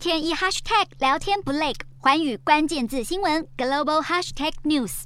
天一 hashtag 聊天不累，环宇关键字新闻 global hashtag news。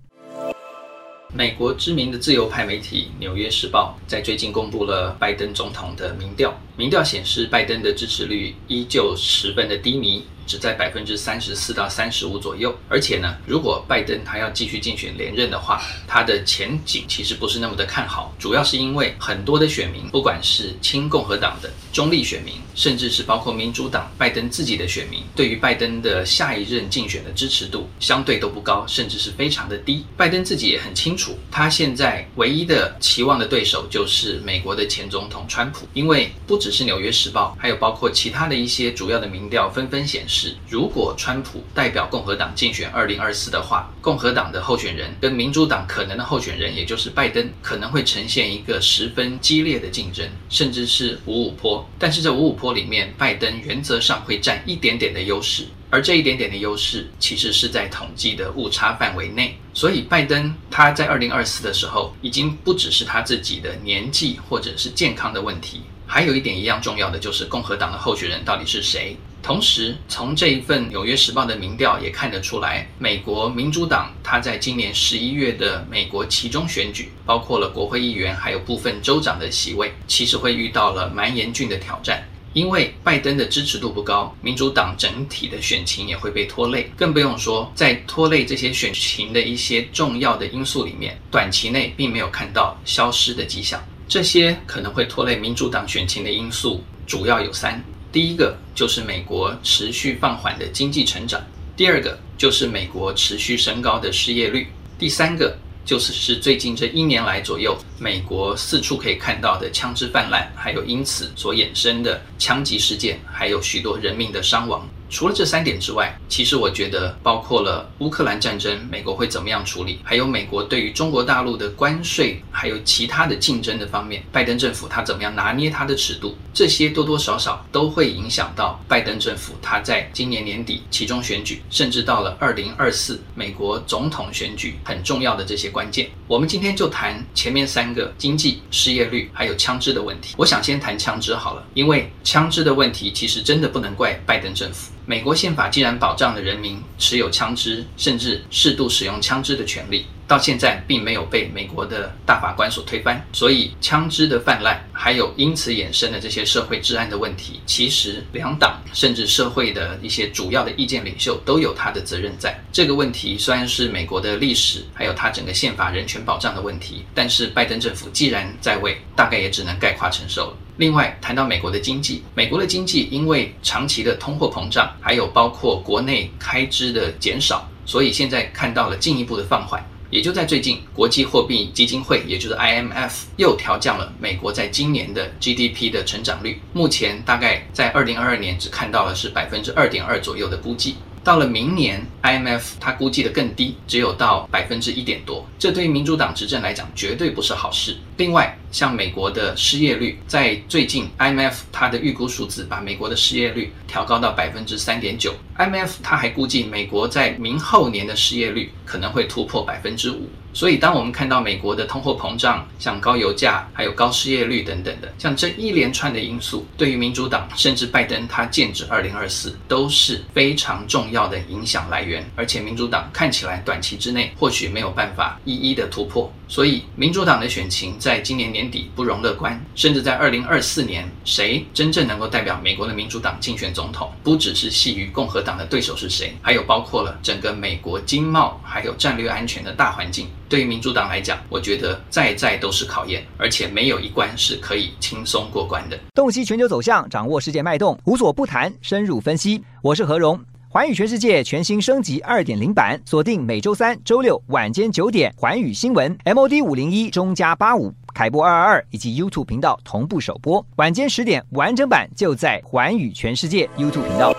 美国知名的自由派媒体《纽约时报》在最近公布了拜登总统的民调，民调显示拜登的支持率依旧十分的低迷。只在百分之三十四到三十五左右，而且呢，如果拜登他要继续竞选连任的话，他的前景其实不是那么的看好，主要是因为很多的选民，不管是亲共和党的中立选民，甚至是包括民主党拜登自己的选民，对于拜登的下一任竞选的支持度相对都不高，甚至是非常的低。拜登自己也很清楚，他现在唯一的期望的对手就是美国的前总统川普，因为不只是纽约时报，还有包括其他的一些主要的民调纷纷显示。如果川普代表共和党竞选二零二四的话，共和党的候选人跟民主党可能的候选人，也就是拜登，可能会呈现一个十分激烈的竞争，甚至是五五坡。但是这五五坡里面，拜登原则上会占一点点的优势，而这一点点的优势其实是在统计的误差范围内。所以拜登他在二零二四的时候，已经不只是他自己的年纪或者是健康的问题。还有一点一样重要的就是共和党的候选人到底是谁。同时，从这一份《纽约时报》的民调也看得出来，美国民主党他在今年十一月的美国期中选举，包括了国会议员还有部分州长的席位，其实会遇到了蛮严峻的挑战。因为拜登的支持度不高，民主党整体的选情也会被拖累。更不用说在拖累这些选情的一些重要的因素里面，短期内并没有看到消失的迹象。这些可能会拖累民主党选情的因素主要有三：第一个就是美国持续放缓的经济成长；第二个就是美国持续升高的失业率；第三个就是是最近这一年来左右，美国四处可以看到的枪支泛滥，还有因此所衍生的枪击事件，还有许多人命的伤亡。除了这三点之外，其实我觉得包括了乌克兰战争，美国会怎么样处理？还有美国对于中国大陆的关税，还有其他的竞争的方面，拜登政府他怎么样拿捏他的尺度？这些多多少少都会影响到拜登政府他在今年年底其中选举，甚至到了二零二四美国总统选举很重要的这些关键。我们今天就谈前面三三个经济、失业率还有枪支的问题。我想先谈枪支好了，因为枪支的问题其实真的不能怪拜登政府。美国宪法既然保障了人民持有枪支，甚至适度使用枪支的权利，到现在并没有被美国的大法官所推翻，所以枪支的泛滥，还有因此衍生的这些社会治安的问题，其实两党甚至社会的一些主要的意见领袖都有他的责任在。这个问题虽然是美国的历史，还有他整个宪法人权保障的问题，但是拜登政府既然在位，大概也只能概括承受了。另外，谈到美国的经济，美国的经济因为长期的通货膨胀，还有包括国内开支的减少，所以现在看到了进一步的放缓。也就在最近，国际货币基金会，也就是 IMF，又调降了美国在今年的 GDP 的成长率，目前大概在二零二二年只看到了是百分之二点二左右的估计。到了明年，IMF 它估计的更低，只有到百分之一点多。这对于民主党执政来讲，绝对不是好事。另外，像美国的失业率，在最近，IMF 它的预估数字把美国的失业率调高到百分之三点九。IMF 它还估计，美国在明后年的失业率可能会突破百分之五。所以，当我们看到美国的通货膨胀、像高油价、还有高失业率等等的，像这一连串的因素，对于民主党甚至拜登他剑指二零二四都是非常重要的影响来源。而且，民主党看起来短期之内或许没有办法一一的突破。所以，民主党的选情在今年年底不容乐观，甚至在二零二四年，谁真正能够代表美国的民主党竞选总统，不只是系于共和党的对手是谁，还有包括了整个美国经贸还有战略安全的大环境。对于民主党来讲，我觉得再再都是考验，而且没有一关是可以轻松过关的。洞悉全球走向，掌握世界脉动，无所不谈，深入分析。我是何荣，环宇全世界全新升级二点零版，锁定每周三、周六晚间九点，环宇新闻 MOD 五零一中加八五凯播二二二以及 YouTube 频道同步首播，晚间十点完整版就在环宇全世界 YouTube 频道。